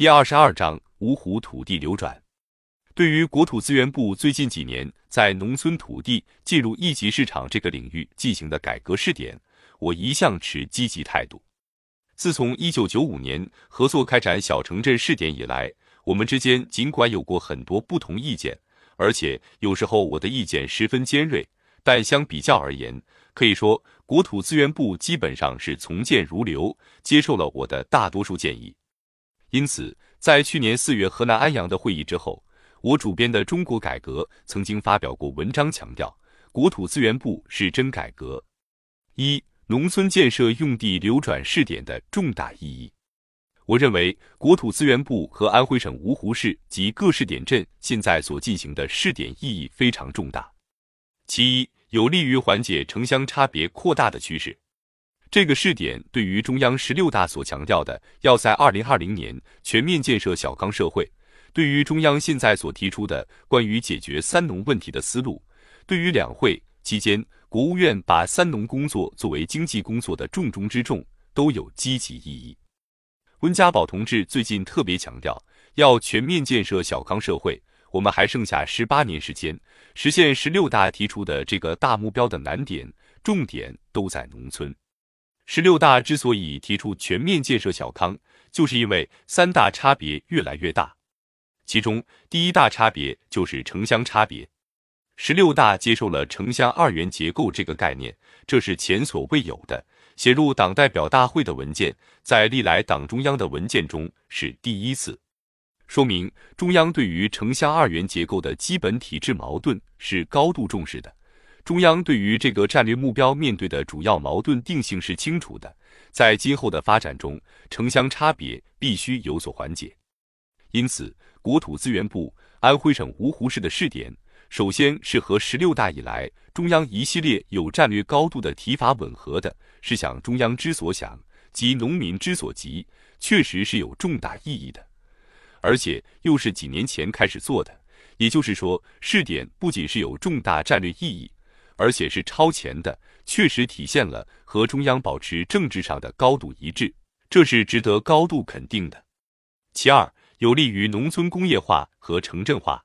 第二十二章芜湖土地流转。对于国土资源部最近几年在农村土地进入一级市场这个领域进行的改革试点，我一向持积极态度。自从一九九五年合作开展小城镇试点以来，我们之间尽管有过很多不同意见，而且有时候我的意见十分尖锐，但相比较而言，可以说国土资源部基本上是从谏如流，接受了我的大多数建议。因此，在去年四月河南安阳的会议之后，我主编的《中国改革》曾经发表过文章，强调国土资源部是真改革。一、农村建设用地流转试点的重大意义。我认为，国土资源部和安徽省芜湖市及各试点镇现在所进行的试点意义非常重大。其一，有利于缓解城乡差别扩大的趋势。这个试点对于中央十六大所强调的要在二零二零年全面建设小康社会，对于中央现在所提出的关于解决“三农”问题的思路，对于两会期间国务院把“三农”工作作为经济工作的重中之重，都有积极意义。温家宝同志最近特别强调，要全面建设小康社会，我们还剩下十八年时间，实现十六大提出的这个大目标的难点、重点都在农村。十六大之所以提出全面建设小康，就是因为三大差别越来越大。其中第一大差别就是城乡差别。十六大接受了城乡二元结构这个概念，这是前所未有的，写入党代表大会的文件，在历来党中央的文件中是第一次，说明中央对于城乡二元结构的基本体制矛盾是高度重视的。中央对于这个战略目标面对的主要矛盾定性是清楚的，在今后的发展中，城乡差别必须有所缓解。因此，国土资源部安徽省芜湖市的试点，首先是和十六大以来中央一系列有战略高度的提法吻合的，是想中央之所想，及农民之所急，确实是有重大意义的，而且又是几年前开始做的。也就是说，试点不仅是有重大战略意义。而且是超前的，确实体现了和中央保持政治上的高度一致，这是值得高度肯定的。其二，有利于农村工业化和城镇化。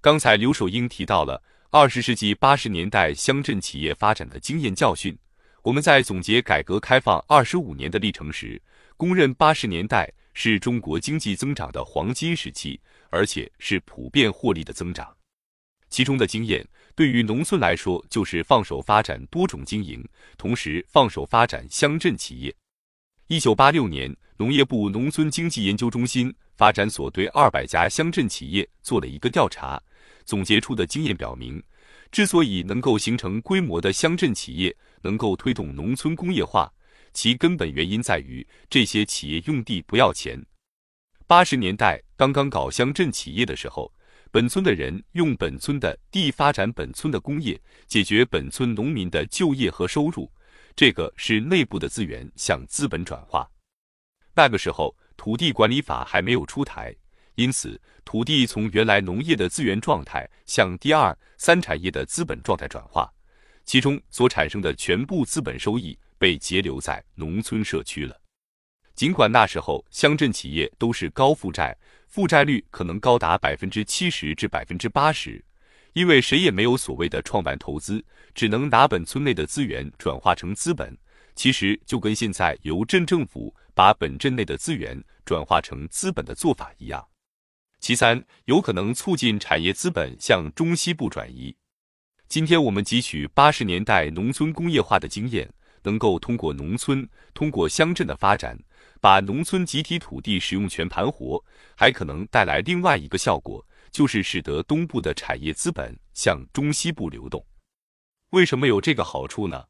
刚才刘守英提到了二十世纪八十年代乡镇企业发展的经验教训。我们在总结改革开放二十五年的历程时，公认八十年代是中国经济增长的黄金时期，而且是普遍获利的增长。其中的经验。对于农村来说，就是放手发展多种经营，同时放手发展乡镇企业。一九八六年，农业部农村经济研究中心发展所对二百家乡镇企业做了一个调查，总结出的经验表明，之所以能够形成规模的乡镇企业，能够推动农村工业化，其根本原因在于这些企业用地不要钱。八十年代刚刚搞乡镇企业的时候。本村的人用本村的地发展本村的工业，解决本村农民的就业和收入，这个是内部的资源向资本转化。那个时候土地管理法还没有出台，因此土地从原来农业的资源状态向第二三产业的资本状态转化，其中所产生的全部资本收益被截留在农村社区了。尽管那时候乡镇企业都是高负债。负债率可能高达百分之七十至百分之八十，因为谁也没有所谓的创办投资，只能拿本村内的资源转化成资本。其实就跟现在由镇政府把本镇内的资源转化成资本的做法一样。其三，有可能促进产业资本向中西部转移。今天我们汲取八十年代农村工业化的经验，能够通过农村、通过乡镇的发展。把农村集体土地使用权盘活，还可能带来另外一个效果，就是使得东部的产业资本向中西部流动。为什么有这个好处呢？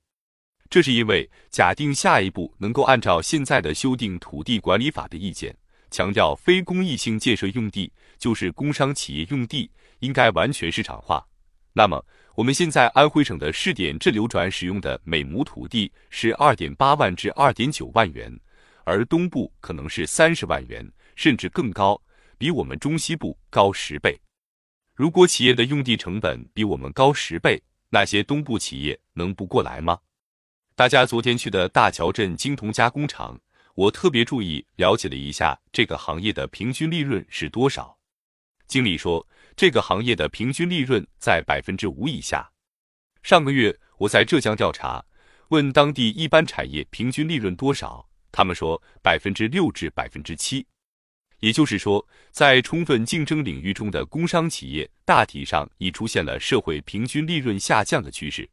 这是因为假定下一步能够按照现在的修订土地管理法的意见，强调非公益性建设用地就是工商企业用地应该完全市场化。那么，我们现在安徽省的试点镇流转使用的每亩土地是二点八万至二点九万元。而东部可能是三十万元，甚至更高，比我们中西部高十倍。如果企业的用地成本比我们高十倍，那些东部企业能不过来吗？大家昨天去的大桥镇金铜加工厂，我特别注意了解了一下这个行业的平均利润是多少。经理说，这个行业的平均利润在百分之五以下。上个月我在浙江调查，问当地一般产业平均利润多少，他们说百分之六至百分之七。也就是说，在充分竞争领域中的工商企业大体上已出现了社会平均利润下降的趋势。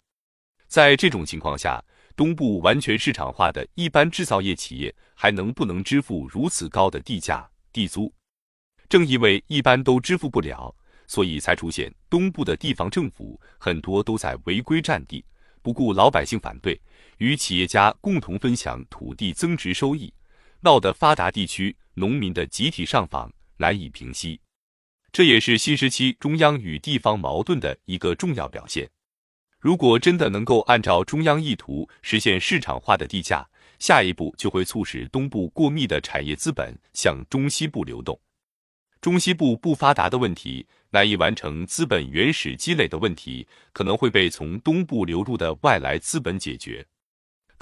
在这种情况下，东部完全市场化的一般制造业企业还能不能支付如此高的地价地租？正因为一般都支付不了，所以才出现东部的地方政府很多都在违规占地，不顾老百姓反对，与企业家共同分享土地增值收益，闹得发达地区农民的集体上访难以平息。这也是新时期中央与地方矛盾的一个重要表现。如果真的能够按照中央意图实现市场化的地价，下一步就会促使东部过密的产业资本向中西部流动。中西部不发达的问题，难以完成资本原始积累的问题，可能会被从东部流入的外来资本解决。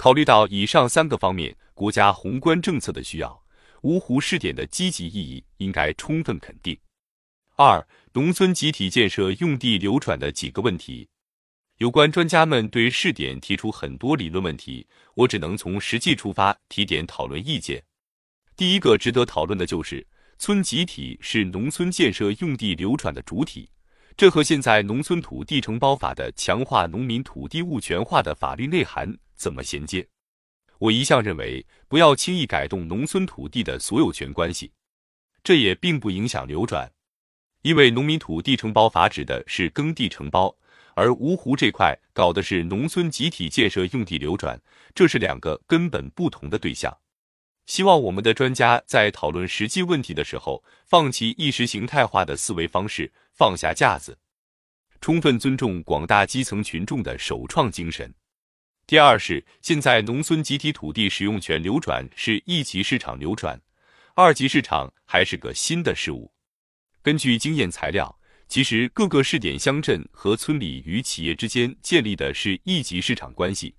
考虑到以上三个方面，国家宏观政策的需要，芜湖试点的积极意义应该充分肯定。二、农村集体建设用地流转的几个问题。有关专家们对试点提出很多理论问题，我只能从实际出发提点讨论意见。第一个值得讨论的就是村集体是农村建设用地流转的主体，这和现在农村土地承包法的强化农民土地物权化的法律内涵怎么衔接？我一向认为不要轻易改动农村土地的所有权关系，这也并不影响流转，因为农民土地承包法指的是耕地承包。而芜湖这块搞的是农村集体建设用地流转，这是两个根本不同的对象。希望我们的专家在讨论实际问题的时候，放弃意识形态化的思维方式，放下架子，充分尊重广大基层群众的首创精神。第二是，现在农村集体土地使用权流转是一级市场流转，二级市场还是个新的事物。根据经验材料。其实，各个试点乡镇和村里与企业之间建立的是一级市场关系，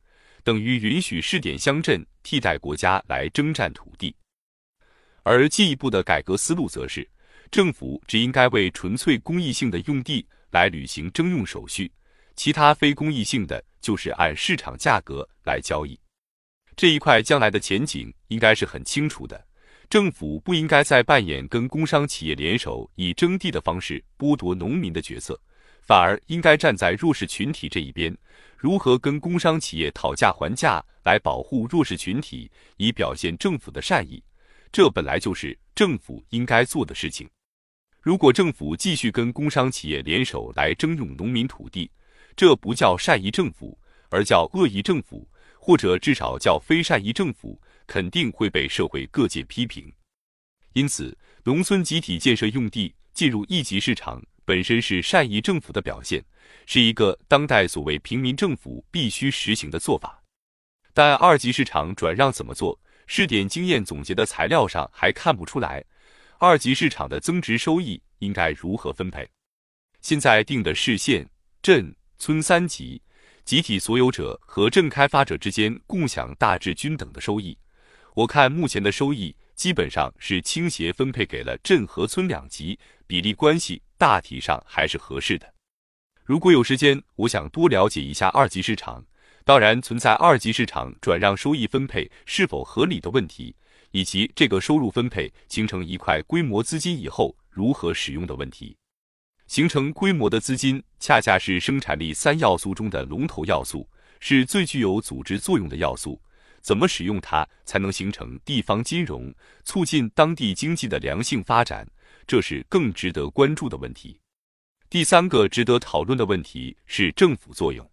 等于允许试点乡镇替代国家来征占土地。而进一步的改革思路则是，政府只应该为纯粹公益性的用地来履行征用手续，其他非公益性的就是按市场价格来交易。这一块将来的前景应该是很清楚的。政府不应该再扮演跟工商企业联手以征地的方式剥夺农民的角色，反而应该站在弱势群体这一边，如何跟工商企业讨价还价来保护弱势群体，以表现政府的善意。这本来就是政府应该做的事情。如果政府继续跟工商企业联手来征用农民土地，这不叫善意政府，而叫恶意政府，或者至少叫非善意政府。肯定会被社会各界批评，因此，农村集体建设用地进入一级市场本身是善意政府的表现，是一个当代所谓平民政府必须实行的做法。但二级市场转让怎么做？试点经验总结的材料上还看不出来。二级市场的增值收益应该如何分配？现在定的市县、镇、村三级，集体所有者和镇开发者之间共享大致均等的收益。我看目前的收益基本上是倾斜分配给了镇和村两级，比例关系大体上还是合适的。如果有时间，我想多了解一下二级市场，当然存在二级市场转让收益分配是否合理的问题，以及这个收入分配形成一块规模资金以后如何使用的问题。形成规模的资金，恰恰是生产力三要素中的龙头要素，是最具有组织作用的要素。怎么使用它才能形成地方金融，促进当地经济的良性发展？这是更值得关注的问题。第三个值得讨论的问题是政府作用。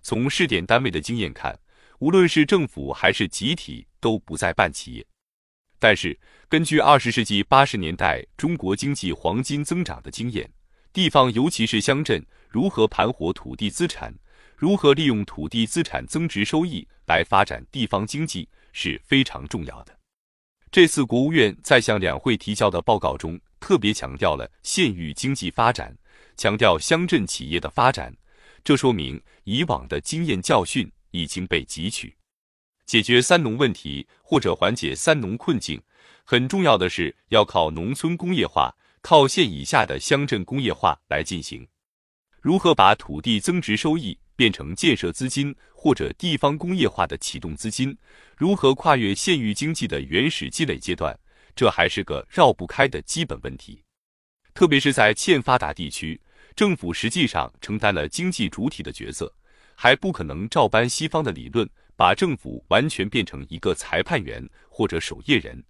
从试点单位的经验看，无论是政府还是集体，都不再办企业。但是，根据二十世纪八十年代中国经济黄金增长的经验，地方尤其是乡镇如何盘活土地资产？如何利用土地资产增值收益来发展地方经济是非常重要的。这次国务院在向两会提交的报告中，特别强调了县域经济发展，强调乡镇企业的发展。这说明以往的经验教训已经被汲取。解决三农问题或者缓解三农困境，很重要的是要靠农村工业化，靠县以下的乡镇工业化来进行。如何把土地增值收益变成建设资金或者地方工业化的启动资金？如何跨越县域经济的原始积累阶段？这还是个绕不开的基本问题。特别是在欠发达地区，政府实际上承担了经济主体的角色，还不可能照搬西方的理论，把政府完全变成一个裁判员或者守夜人。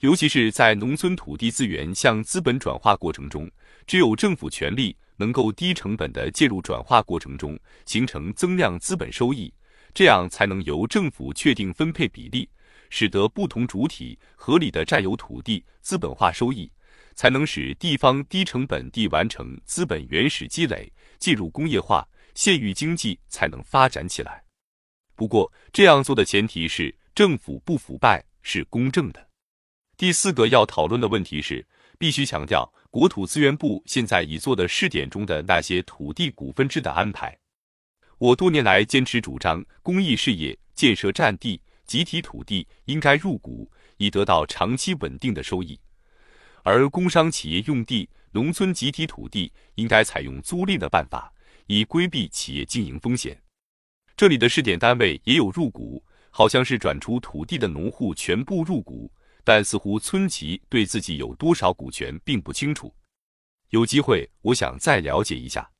尤其是在农村土地资源向资本转化过程中，只有政府权力。能够低成本的介入转化过程中，形成增量资本收益，这样才能由政府确定分配比例，使得不同主体合理的占有土地，资本化收益，才能使地方低成本地完成资本原始积累，进入工业化，县域经济才能发展起来。不过，这样做的前提是政府不腐败，是公正的。第四个要讨论的问题是。必须强调，国土资源部现在已做的试点中的那些土地股份制的安排。我多年来坚持主张，公益事业建设占地、集体土地应该入股，以得到长期稳定的收益；而工商企业用地、农村集体土地应该采用租赁的办法，以规避企业经营风险。这里的试点单位也有入股，好像是转出土地的农户全部入股。但似乎村崎对自己有多少股权并不清楚，有机会我想再了解一下。